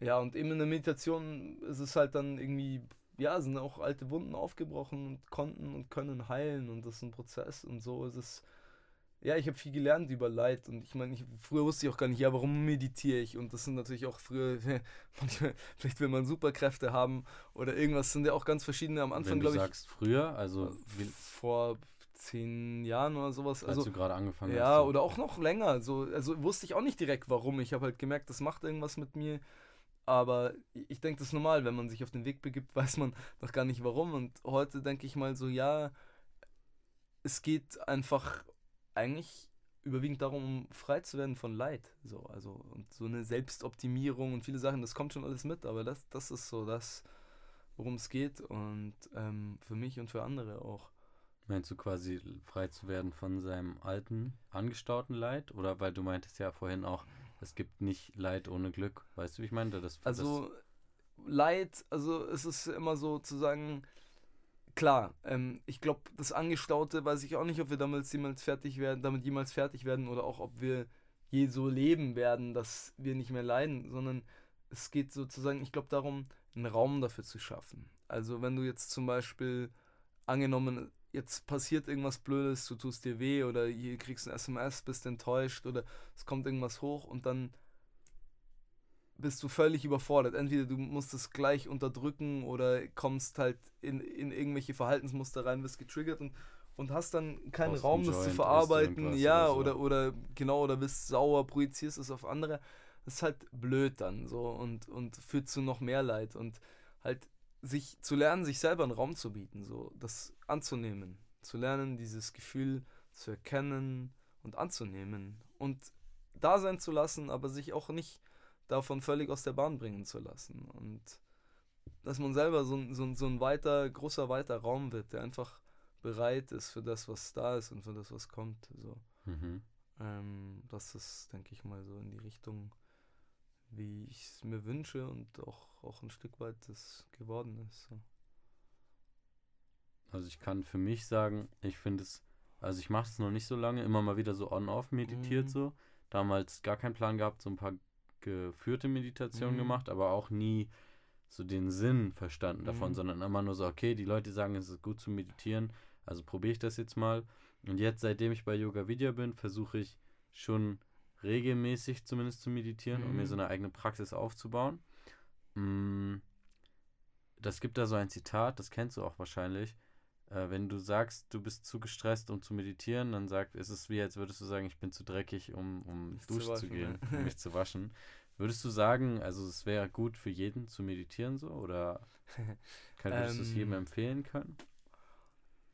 Ja, und eben in der Meditation ist es halt dann irgendwie, ja, sind auch alte Wunden aufgebrochen und konnten und können heilen und das ist ein Prozess und so ist es. Ja, ich habe viel gelernt über Leid und ich meine, früher wusste ich auch gar nicht, ja, warum meditiere ich und das sind natürlich auch früher, manchmal, vielleicht will man Superkräfte haben oder irgendwas, sind ja auch ganz verschiedene am Anfang, Wenn du glaube ich, sagst früher, also vor zehn Jahren oder sowas. als Also, du gerade angefangen ja, hast. so- oder auch noch länger. So, also wusste ich auch nicht direkt warum. Ich habe halt gemerkt, das macht irgendwas mit mir. Aber ich denke, das ist normal, wenn man sich auf den Weg begibt, weiß man noch gar nicht warum. Und heute denke ich mal so, ja, es geht einfach eigentlich überwiegend darum, frei zu werden von Leid. So, also, und so eine Selbstoptimierung und viele Sachen, das kommt schon alles mit, aber das, das ist so das, worum es geht. Und ähm, für mich und für andere auch. Meinst du quasi frei zu werden von seinem alten, angestauten Leid? Oder weil du meintest ja vorhin auch, es gibt nicht Leid ohne Glück. Weißt du, wie ich meinte? Das, Also Leid, also es ist immer so zu sagen, klar, ähm, ich glaube, das Angestaute weiß ich auch nicht, ob wir damals jemals fertig werden, damit jemals fertig werden oder auch ob wir je so leben werden, dass wir nicht mehr leiden, sondern es geht sozusagen, ich glaube darum, einen Raum dafür zu schaffen. Also wenn du jetzt zum Beispiel angenommen, jetzt passiert irgendwas Blödes, du tust dir weh oder hier kriegst ein SMS, bist enttäuscht oder es kommt irgendwas hoch und dann bist du völlig überfordert. Entweder du musst es gleich unterdrücken oder kommst halt in, in irgendwelche Verhaltensmuster rein, wirst getriggert und, und hast dann keinen Brauchst Raum, das zu verarbeiten. Ja, oder so. oder, oder genau, oder bist sauer, projizierst es auf andere. Das ist halt blöd dann so und, und führt zu noch mehr Leid und halt sich zu lernen, sich selber einen Raum zu bieten, so das anzunehmen, zu lernen, dieses Gefühl zu erkennen und anzunehmen und da sein zu lassen, aber sich auch nicht davon völlig aus der Bahn bringen zu lassen. Und dass man selber so, ein- so, so ein weiter, großer, weiter Raum wird, der einfach bereit ist für das, was da ist und für das, was kommt. So. Mhm. Ähm, das ist, denke ich mal, so in die Richtung, wie ich es mir wünsche und auch, auch ein Stück weit das geworden ist. So. Also ich kann für mich sagen, ich finde es, also ich mache es noch nicht so lange, immer mal wieder so on-off meditiert Mhm. so. Damals gar keinen Plan gehabt, so ein paar geführte Meditationen Mhm. gemacht, aber auch nie so den Sinn verstanden davon, Mhm. sondern immer nur so, okay, die Leute sagen, es ist gut zu meditieren, also probiere ich das jetzt mal. Und jetzt, seitdem ich bei Yoga Vidya bin, versuche ich schon regelmäßig zumindest zu meditieren, um mir Mhm. so eine eigene Praxis aufzubauen. Mm, Das gibt da so ein Zitat, das kennst du auch wahrscheinlich. Äh, wenn du sagst, du bist zu gestresst, um zu meditieren, dann sagt, ist es wie, als würdest du sagen, ich bin zu dreckig, um, um Mich zu duschen zu waschen, gehen, ja. um mich zu waschen. Würdest du sagen, also es wäre gut für jeden zu meditieren so? Oder kann, würdest du es jedem Ähm, empfehlen können?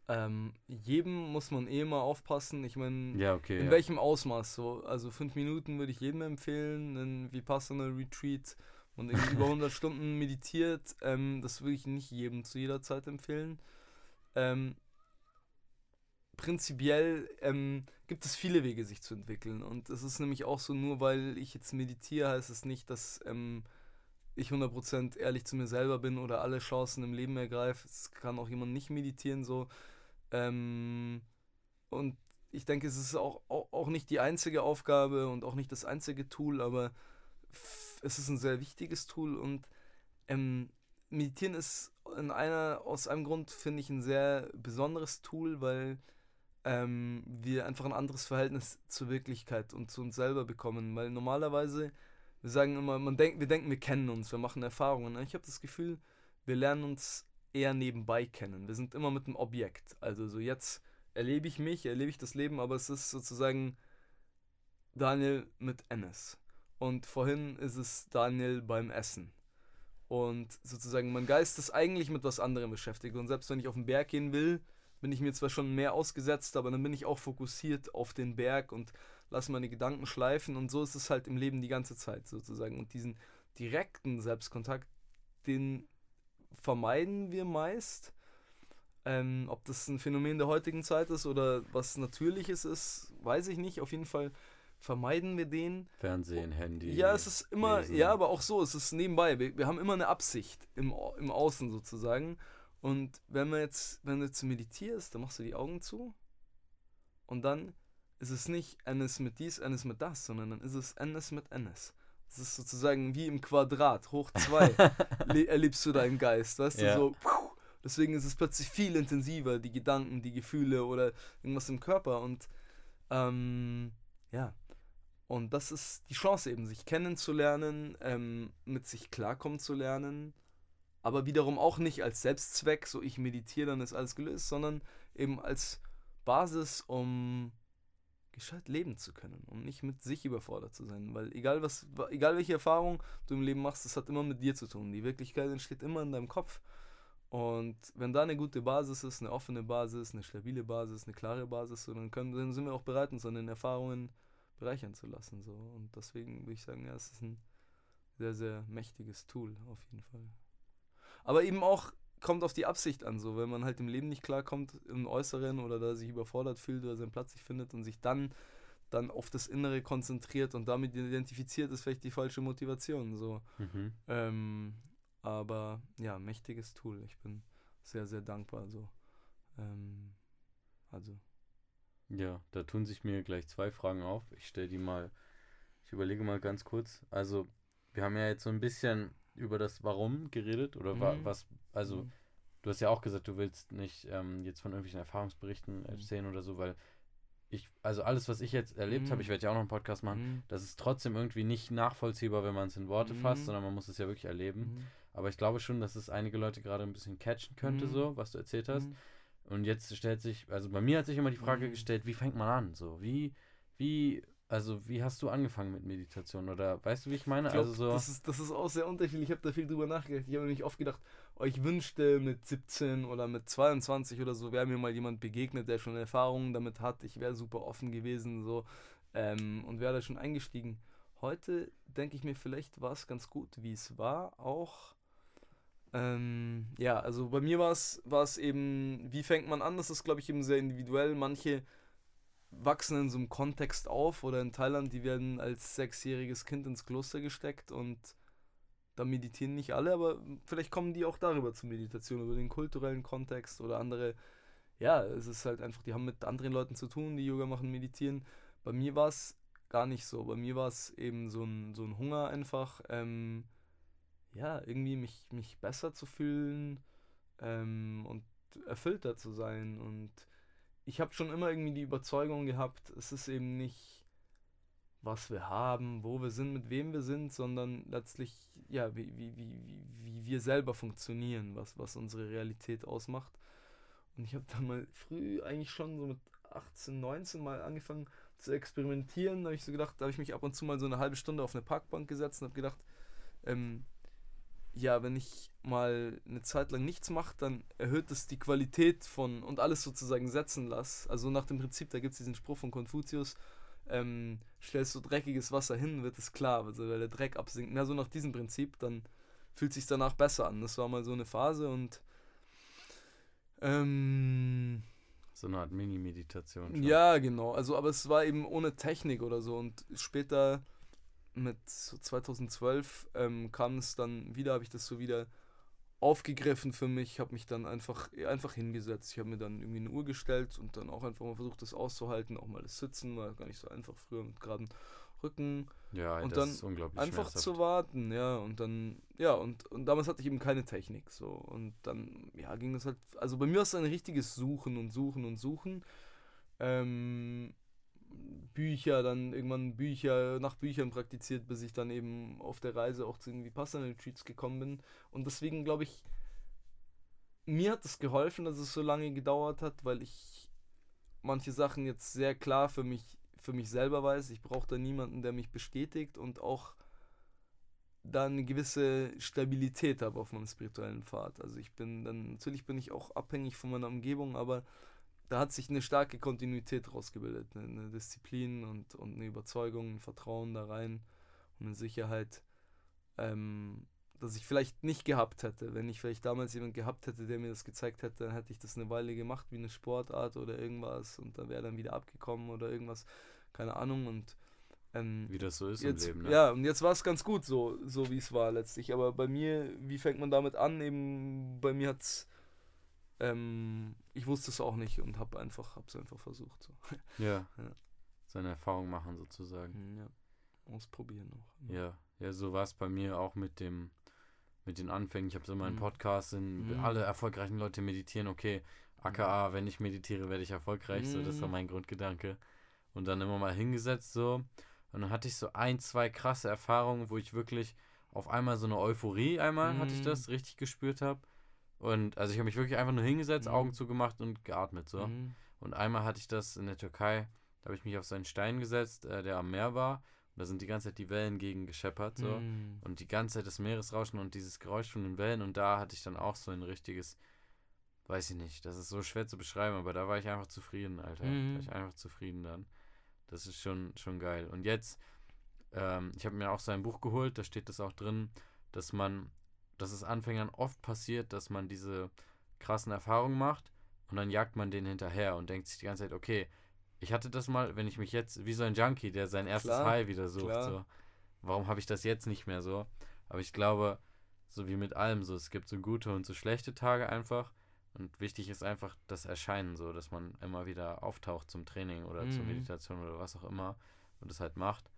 Ähm, jedem muss man eh mal aufpassen. Ich meine, Ja, okay. in ja. welchem Ausmaß so? Also fünf Minuten würde ich jedem empfehlen, ein Vipassana Retreat und irgendwie über 100 Stunden meditiert. Ähm, das würde ich nicht jedem zu jeder Zeit empfehlen. Ähm, prinzipiell ähm, gibt es viele Wege, sich zu entwickeln. Und es ist nämlich auch so, nur weil ich jetzt meditiere, heißt es nicht, dass ähm, ich 100% ehrlich zu mir selber bin oder alle Chancen im Leben ergreife. Es kann auch jemand nicht meditieren so. Ähm, und ich denke, es ist auch, auch, auch nicht die einzige Aufgabe und auch nicht das einzige Tool, aber es ist ein sehr wichtiges Tool und ähm, Meditieren ist in einer, aus einem Grund, finde ich, ein sehr besonderes Tool, weil ähm, wir einfach ein anderes Verhältnis zur Wirklichkeit und zu uns selber bekommen. Weil normalerweise, wir sagen immer, man denkt, wir denken, wir kennen uns, wir machen Erfahrungen. Ich habe das Gefühl, wir lernen uns eher nebenbei kennen. Wir sind immer mit einem Objekt. Also so jetzt erlebe ich mich, erlebe ich das Leben, aber es ist sozusagen Daniel mit Ennis. Und vorhin ist es Daniel beim Essen. Und sozusagen mein Geist ist eigentlich mit was anderem beschäftigt. Und selbst wenn ich auf den Berg gehen will, bin ich mir zwar schon mehr ausgesetzt, aber dann bin ich auch fokussiert auf den Berg und lasse meine Gedanken schleifen. Und so ist es halt im Leben die ganze Zeit sozusagen. Und diesen direkten Selbstkontakt, den vermeiden wir meist. Ähm, ob das ein Phänomen der heutigen Zeit ist oder was Natürliches ist, weiß ich nicht. Auf jeden Fall vermeiden wir den. Fernsehen, Handy. Ja, es ist immer, lesen. ja, aber auch so, es ist nebenbei. Wir, wir haben immer eine Absicht im, im Außen sozusagen. Und wenn man jetzt, wenn du jetzt meditierst, dann machst du die Augen zu und dann ist es nicht eines mit dies, eines mit das, sondern dann ist es eines mit eines. Es ist sozusagen wie im Quadrat, hoch zwei, le- erlebst du deinen Geist, weißt Ja. du, so. puh. Deswegen ist es plötzlich viel intensiver, die Gedanken, die Gefühle oder irgendwas im Körper. Und ähm, ja, und das ist die Chance eben, sich kennenzulernen, ähm, mit sich klarkommen zu lernen, aber wiederum auch nicht als Selbstzweck, so ich meditiere, dann ist alles gelöst, sondern eben als Basis, um gescheit leben zu können, um nicht mit sich überfordert zu sein. Weil egal was, egal welche Erfahrung du im Leben machst, das hat immer mit dir zu tun. Die Wirklichkeit entsteht immer in deinem Kopf. Und wenn da eine gute Basis ist, eine offene Basis, eine stabile Basis, eine klare Basis, dann, können, dann sind wir auch bereit, uns an den Erfahrungen bereichern zu lassen. So. Und deswegen würde ich sagen, ja, es ist ein sehr, sehr mächtiges Tool, auf jeden Fall. Aber eben auch kommt auf die Absicht an, so wenn man halt im Leben nicht klarkommt, im Äußeren oder da sich überfordert fühlt oder seinen Platz nicht findet und sich dann dann auf das Innere konzentriert und damit identifiziert, ist vielleicht die falsche Motivation. So. Mhm. Ähm, aber ja, mächtiges Tool. Ich bin sehr, sehr dankbar. So. Ähm, also. Ja, da tun sich mir gleich zwei Fragen auf. Ich stelle die mal, ich überlege mal ganz kurz. Also, wir haben ja jetzt so ein bisschen über das Warum geredet oder wa Mhm. was, also Mhm. du hast ja auch gesagt, du willst nicht ähm, jetzt von irgendwelchen Erfahrungsberichten Mhm. erzählen oder so, weil ich, also alles, was ich jetzt erlebt habe, Mhm. ich werde ja auch noch einen Podcast machen, Mhm. das ist trotzdem irgendwie nicht nachvollziehbar, wenn man es in Worte fasst, Mhm. sondern man muss es ja wirklich erleben. Mhm. Aber ich glaube schon, dass es einige Leute gerade ein bisschen catchen könnte, Mhm. so, was du erzählt hast. Und jetzt stellt sich, also bei mir hat sich immer die Frage Mhm. gestellt, wie fängt man an? So, wie, wie, also wie hast du angefangen mit Meditation? Oder weißt du, wie ich meine? Ich glaub, also so. das, ist, das ist auch sehr unterschiedlich. Ich habe da viel drüber nachgedacht. Ich habe nämlich oft gedacht, oh, ich wünschte mit 17 oder mit 22 oder so wäre mir mal jemand begegnet, der schon Erfahrungen damit hat. Ich wäre super offen gewesen so ähm, und wäre da schon eingestiegen. Heute denke ich mir, vielleicht war es ganz gut, wie es war. Auch ähm, ja, also bei mir war es eben, wie fängt man an? Das ist, glaube ich, eben sehr individuell. Manche wachsen in so einem Kontext auf oder in Thailand, die werden als sechsjähriges Kind ins Kloster gesteckt und da meditieren nicht alle, aber vielleicht kommen die auch darüber zur Meditation, über den kulturellen Kontext oder andere. Ja, es ist halt einfach, die haben mit anderen Leuten zu tun, die Yoga machen, meditieren. Bei mir war es gar nicht so. Bei mir war es eben so ein, so ein Hunger einfach, ähm, ja, irgendwie mich, mich besser zu fühlen ähm, und erfüllter zu sein. Und ich habe schon immer irgendwie die Überzeugung gehabt, es ist eben nicht, was wir haben, wo wir sind, mit wem wir sind, sondern letztlich, ja, wie, wie, wie, wie, wir selber funktionieren, was, was unsere Realität ausmacht. Und ich habe dann mal früh, eigentlich schon so mit 18, 19 mal angefangen zu experimentieren. Da habe ich so gedacht, da habe ich mich ab und zu mal so eine halbe Stunde auf eine Parkbank gesetzt und habe gedacht, ähm, ja, wenn ich mal eine Zeit lang nichts mache, dann erhöht es die Qualität von und alles sozusagen setzen lasse. Also nach dem Prinzip, da gibt es diesen Spruch von Konfuzius, ähm, stellst du dreckiges Wasser hin, wird es klar, also weil der Dreck absinkt. Mehr so nach diesem Prinzip, dann fühlt sich danach besser an. Das war mal so eine Phase und ähm, so eine Art Mini-Meditation. Ja, genau. Also, aber es war eben ohne Technik oder so. Und später mit 2012 ähm, kam es dann wieder, habe ich das so wieder aufgegriffen für mich, habe mich dann einfach, einfach hingesetzt. Ich habe mir dann irgendwie eine Uhr gestellt und dann auch einfach mal versucht, das auszuhalten, auch mal das Sitzen, war gar nicht so einfach früher mit geraden Rücken. Ja, und dann einfach zu warten, ja, und dann, ja, und, und damals hatte ich eben keine Technik, so, und dann, ja, ging das halt, also bei mir war es ein richtiges Suchen und Suchen und Suchen, ähm, Bücher, dann irgendwann Bücher, nach Büchern praktiziert, bis ich dann eben auf der Reise auch zu irgendwie Passenden Retreats gekommen bin. Und deswegen glaube ich, mir hat es geholfen, dass es so lange gedauert hat, weil ich manche Sachen jetzt sehr klar für mich, für mich selber weiß. Ich brauche da niemanden, der mich bestätigt und auch dann eine gewisse Stabilität habe auf meinem spirituellen Pfad. Also ich bin dann, natürlich bin ich auch abhängig von meiner Umgebung, aber da hat sich eine starke Kontinuität rausgebildet, eine, eine Disziplin und, und eine Überzeugung, ein Vertrauen da rein und eine Sicherheit, ähm, dass ich vielleicht nicht gehabt hätte. Wenn ich vielleicht damals jemand gehabt hätte, der mir das gezeigt hätte, dann hätte ich das eine Weile gemacht, wie eine Sportart oder irgendwas und dann wäre dann wieder abgekommen oder irgendwas, keine Ahnung und ähm, wie das so ist jetzt, im Leben, ne? Ja, und jetzt war es ganz gut so, so wie es war letztlich. Aber bei mir, wie fängt man damit an? Eben, bei mir hat es ähm, ich wusste es auch nicht und habe einfach, hab's einfach versucht. So. Ja. ja. Seine Erfahrung machen sozusagen. Hm, ja. Ausprobieren auch. Ja, ja, ja so war es bei mir auch mit dem, mit den Anfängen. Ich habe so meinen mhm. Podcast, in, mhm. alle erfolgreichen Leute meditieren, okay, aka, mhm. wenn ich meditiere, werde ich erfolgreich. So, das war mhm. mein Grundgedanke. Und dann immer mal hingesetzt so. Und dann hatte ich so ein, zwei krasse Erfahrungen, wo ich wirklich auf einmal so eine Euphorie einmal hatte ich mhm. das richtig gespürt habe. Und also ich habe mich wirklich einfach nur hingesetzt, mhm. Augen zugemacht und geatmet so. Mhm. Und einmal hatte ich das in der Türkei, da habe ich mich auf so einen Stein gesetzt, äh, der am Meer war. Und da sind die ganze Zeit die Wellen gegen gescheppert so. Mhm. Und die ganze Zeit das Meeresrauschen und dieses Geräusch von den Wellen. Und da hatte ich dann auch so ein richtiges, weiß ich nicht, das ist so schwer zu beschreiben, aber da war ich einfach zufrieden, Alter. Da war mhm. ich einfach zufrieden dann. Das ist schon, schon geil. Und jetzt, ähm, ich habe mir auch so ein Buch geholt, da steht das auch drin, dass man dass es Anfängern oft passiert, dass man diese krassen Erfahrungen macht und dann jagt man den hinterher und denkt sich die ganze Zeit, okay, ich hatte das mal, wenn ich mich jetzt, wie so ein Junkie, der sein erstes klar, High wieder sucht, so, warum habe ich das jetzt nicht mehr so? Aber ich glaube, so wie mit allem so, es gibt so gute und so schlechte Tage einfach und wichtig ist einfach das Erscheinen so, dass man immer wieder auftaucht zum Training oder mhm. zur Meditation oder was auch immer und das halt macht.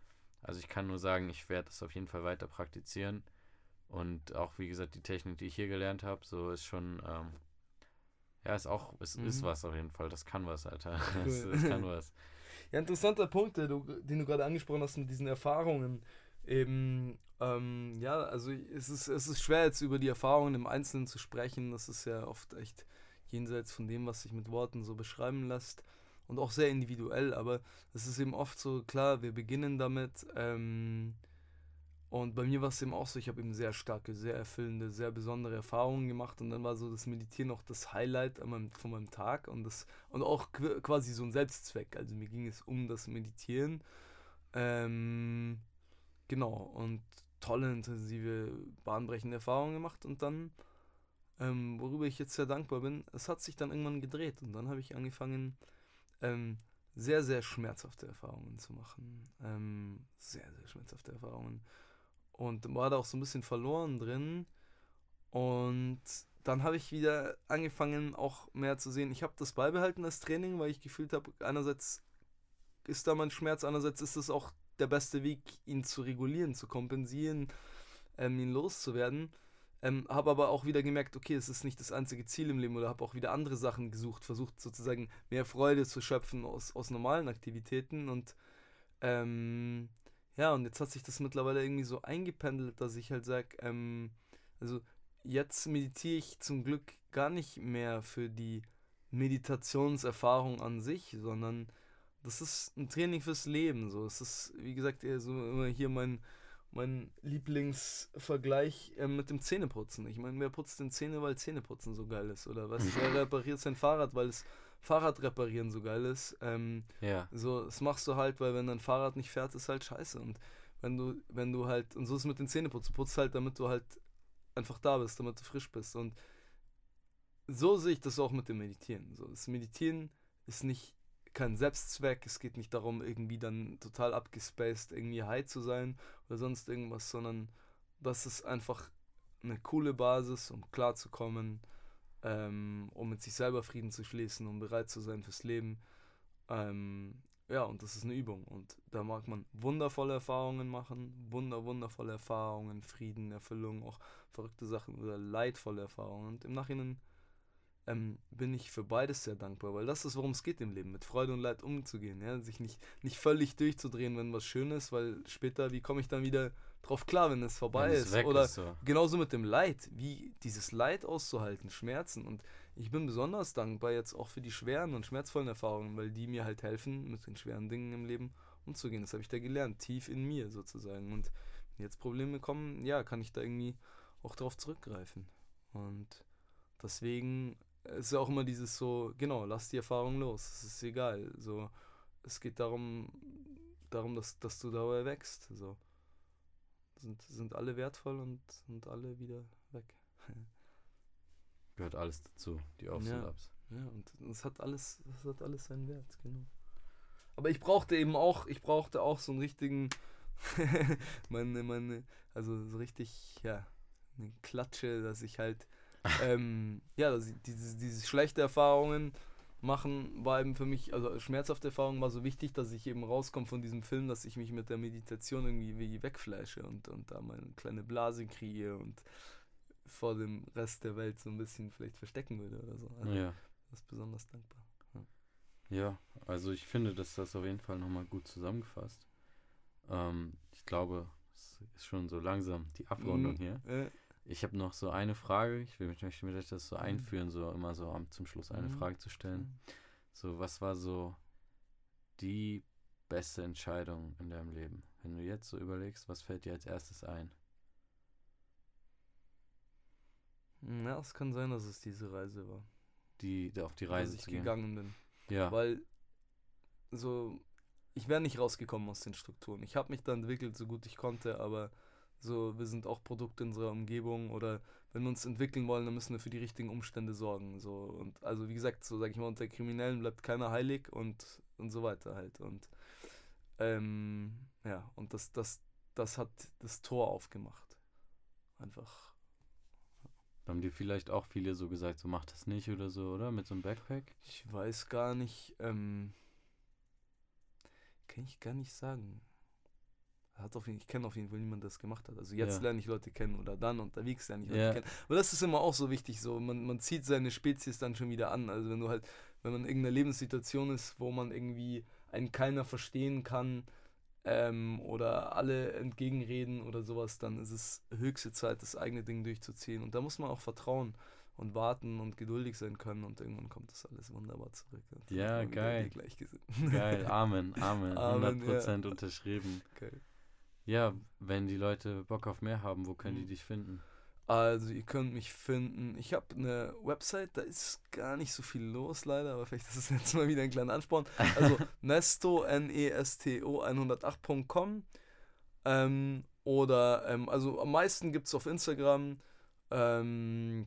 Also ich kann nur sagen, ich werde das auf jeden Fall weiter praktizieren. Und auch, wie gesagt, die Technik, die ich hier gelernt habe, so ist schon, ähm, ja, ist auch, es mhm. ist was auf jeden Fall. Das kann was, Alter. Das, das kann was. Ja, interessanter Punkt, den du, den du gerade angesprochen hast mit diesen Erfahrungen. Eben, ähm, ja, also es ist, es ist schwer jetzt über die Erfahrungen im Einzelnen zu sprechen. Das ist ja oft echt jenseits von dem, was sich mit Worten so beschreiben lässt. Und auch sehr individuell, aber es ist eben oft so, klar, wir beginnen damit, ähm, und bei mir war es eben auch so, ich habe eben sehr starke, sehr erfüllende, sehr besondere Erfahrungen gemacht und dann war so das Meditieren auch das Highlight meinem, von meinem Tag und, das, und auch quasi so ein Selbstzweck. Also mir ging es um das Meditieren. Ähm, genau, und tolle, intensive, bahnbrechende Erfahrungen gemacht und dann, ähm, worüber ich jetzt sehr dankbar bin, es hat sich dann irgendwann gedreht und dann habe ich angefangen, ähm, sehr, sehr schmerzhafte Erfahrungen zu machen. Ähm, sehr, sehr schmerzhafte Erfahrungen und war da auch so ein bisschen verloren drin. Und dann habe ich wieder angefangen, auch mehr zu sehen. Ich habe das beibehalten, das Training, weil ich gefühlt habe, einerseits ist da mein Schmerz, andererseits ist es auch der beste Weg, ihn zu regulieren, zu kompensieren, ähm, ihn loszuwerden. Ähm, habe aber auch wieder gemerkt, okay, es ist nicht das einzige Ziel im Leben oder habe auch wieder andere Sachen gesucht, versucht sozusagen mehr Freude zu schöpfen aus, aus normalen Aktivitäten und ähm, ja, und jetzt hat sich das mittlerweile irgendwie so eingependelt, dass ich halt sage, ähm, also jetzt meditiere ich zum Glück gar nicht mehr für die Meditationserfahrung an sich, sondern das ist ein Training fürs Leben. So, es ist, wie gesagt, so immer hier mein mein Lieblingsvergleich äh, mit dem Zähneputzen. Ich meine, wer putzt denn Zähne, weil Zähneputzen so geil ist? Oder was? wer repariert sein Fahrrad, weil es Fahrrad reparieren so geil ist? Ähm, Ja. so, das machst du halt, weil wenn dein Fahrrad nicht fährt, ist halt scheiße. Und wenn du, wenn du halt, und so ist es mit den Zähneputzen, putzt halt, damit du halt einfach da bist, damit du frisch bist. Und so sehe ich das auch mit dem Meditieren. So, das Meditieren ist nicht kein Selbstzweck, es geht nicht darum, irgendwie dann total abgespaced, irgendwie high zu sein oder sonst irgendwas, sondern das ist einfach eine coole Basis, um klarzukommen, ähm, um mit sich selber Frieden zu schließen, um bereit zu sein fürs Leben. Ähm, ja, und das ist eine Übung. Und da mag man wundervolle Erfahrungen machen, wunder, wundervolle Erfahrungen, Frieden, Erfüllung, auch verrückte Sachen oder leidvolle Erfahrungen. Und im Nachhinein ähm, bin ich für beides sehr dankbar, weil das ist, worum es geht im Leben, mit Freude und Leid umzugehen, ja, sich nicht, nicht völlig durchzudrehen, wenn was schön ist, weil später, wie komme ich dann wieder drauf klar, wenn es vorbei Wenn es ist? weg Oder ist, so. genauso mit dem Leid, wie dieses Leid auszuhalten, Schmerzen. Und ich bin besonders dankbar jetzt auch für die schweren und schmerzvollen Erfahrungen, weil die mir halt helfen, mit den schweren Dingen im Leben umzugehen. Das habe ich da gelernt, tief in mir sozusagen. Und wenn jetzt Probleme kommen, ja, kann ich da irgendwie auch drauf zurückgreifen. Und deswegen ist ja auch immer dieses so, genau, lass die Erfahrung los, es ist egal. So, es geht darum, darum, dass, dass du dabei wächst. So. Sind, sind alle wertvoll und sind alle wieder weg. Gehört alles dazu, die Aufs Ja. und Ups. Ja, und es hat alles, es hat alles seinen Wert, genau. Aber ich brauchte eben auch, ich brauchte auch so einen richtigen, meine, meine, also so richtig, ja, eine Klatsche, dass ich halt, ähm, ja, dass ich diese, diese schlechte Erfahrungen machen, war eben für mich, also schmerzhafte Erfahrungen war so wichtig, dass ich eben rauskomme von diesem Film, dass ich mich mit der Meditation irgendwie wie wegflashe und, und da meine kleine Blase kriege und vor dem Rest der Welt so ein bisschen vielleicht verstecken würde oder so. Also, Ja. das ist besonders dankbar. Ja, also ich finde, dass das auf jeden Fall nochmal gut zusammengefasst. Ähm, ich glaube, es ist schon so langsam die Abrundung Mhm. hier. Äh, Ich habe noch so eine Frage. Ich will- ich möchte mir das so einführen, so immer so am, zum Schluss eine Mhm. Frage zu stellen. So, was war so die beste Entscheidung in deinem Leben? Wenn du jetzt so überlegst, was fällt dir als erstes ein? Ja, es kann sein, dass es diese Reise war. Die, die auf die dass Reise ich zu gehen. gegangen bin. Ja. Weil so, ich wäre nicht rausgekommen aus den Strukturen. Ich habe mich da entwickelt, so gut ich konnte, aber so, wir sind auch Produkt unserer Umgebung oder wenn wir uns entwickeln wollen, dann müssen wir für die richtigen Umstände sorgen. So und also wie gesagt, so sage ich mal, unter Kriminellen bleibt keiner heilig und, und so weiter halt. Und ähm, ja, und das, das, das hat das Tor aufgemacht. Einfach. Haben dir vielleicht auch viele so gesagt, so mach das nicht oder so, oder? Mit so einem Backpack? Ich weiß gar nicht, ähm, kann ich gar nicht sagen. Hat auf jeden, ich kenne auf jeden Fall niemanden, der das gemacht hat. Also jetzt Ja. lerne ich Leute kennen oder dann unterwegs lerne ich Leute Ja. kennen. Aber das ist immer auch so wichtig, so man, man zieht seine Spezies dann schon wieder an. Also wenn du halt, wenn man in irgendeiner Lebenssituation ist, wo man irgendwie einen keiner verstehen kann ähm, oder alle entgegenreden oder sowas, dann ist es höchste Zeit, das eigene Ding durchzuziehen. Und da muss man auch vertrauen und warten und geduldig sein können und irgendwann kommt das alles wunderbar zurück. Ja, geil. Geil, Amen, Amen. Amen, 100% unterschrieben. Geil. Ja, wenn die Leute Bock auf mehr haben, wo können die Mhm. dich finden? Also, ihr könnt mich finden. Ich habe eine Website, da ist gar nicht so viel los, leider, aber vielleicht ist es jetzt mal wieder ein kleiner Ansporn. Also, Nesto, N-E-S-T-O 108.com. Ähm, oder, ähm, also am meisten gibt es auf Instagram. Ähm,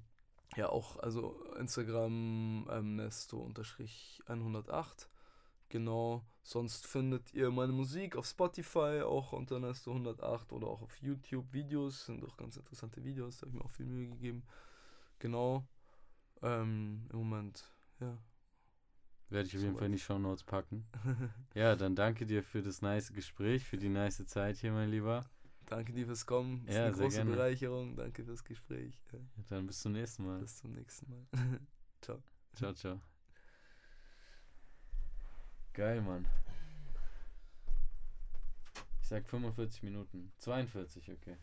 ja, auch, also Instagram ähm, Nesto-108. Genau. Sonst findet ihr meine Musik auf Spotify, auch unter Nesto 108 oder auch auf YouTube Videos. Sind auch ganz interessante Videos, da habe ich mir auch viel Mühe gegeben. Genau. Ähm, Im Moment, ja. Werde ich auf jeden. Fall in die Shownotes packen. Ja, dann danke dir für das nice Gespräch, für die nice Zeit hier, mein Lieber. Danke dir fürs Kommen. Ist Ja, eine sehr große gerne. Bereicherung. Danke fürs Gespräch. Ja, Dann bis zum nächsten Mal. bis zum nächsten Mal. Ciao. Ciao, ciao. Geil, Mann. Ich sag 45 Minuten. 42, okay.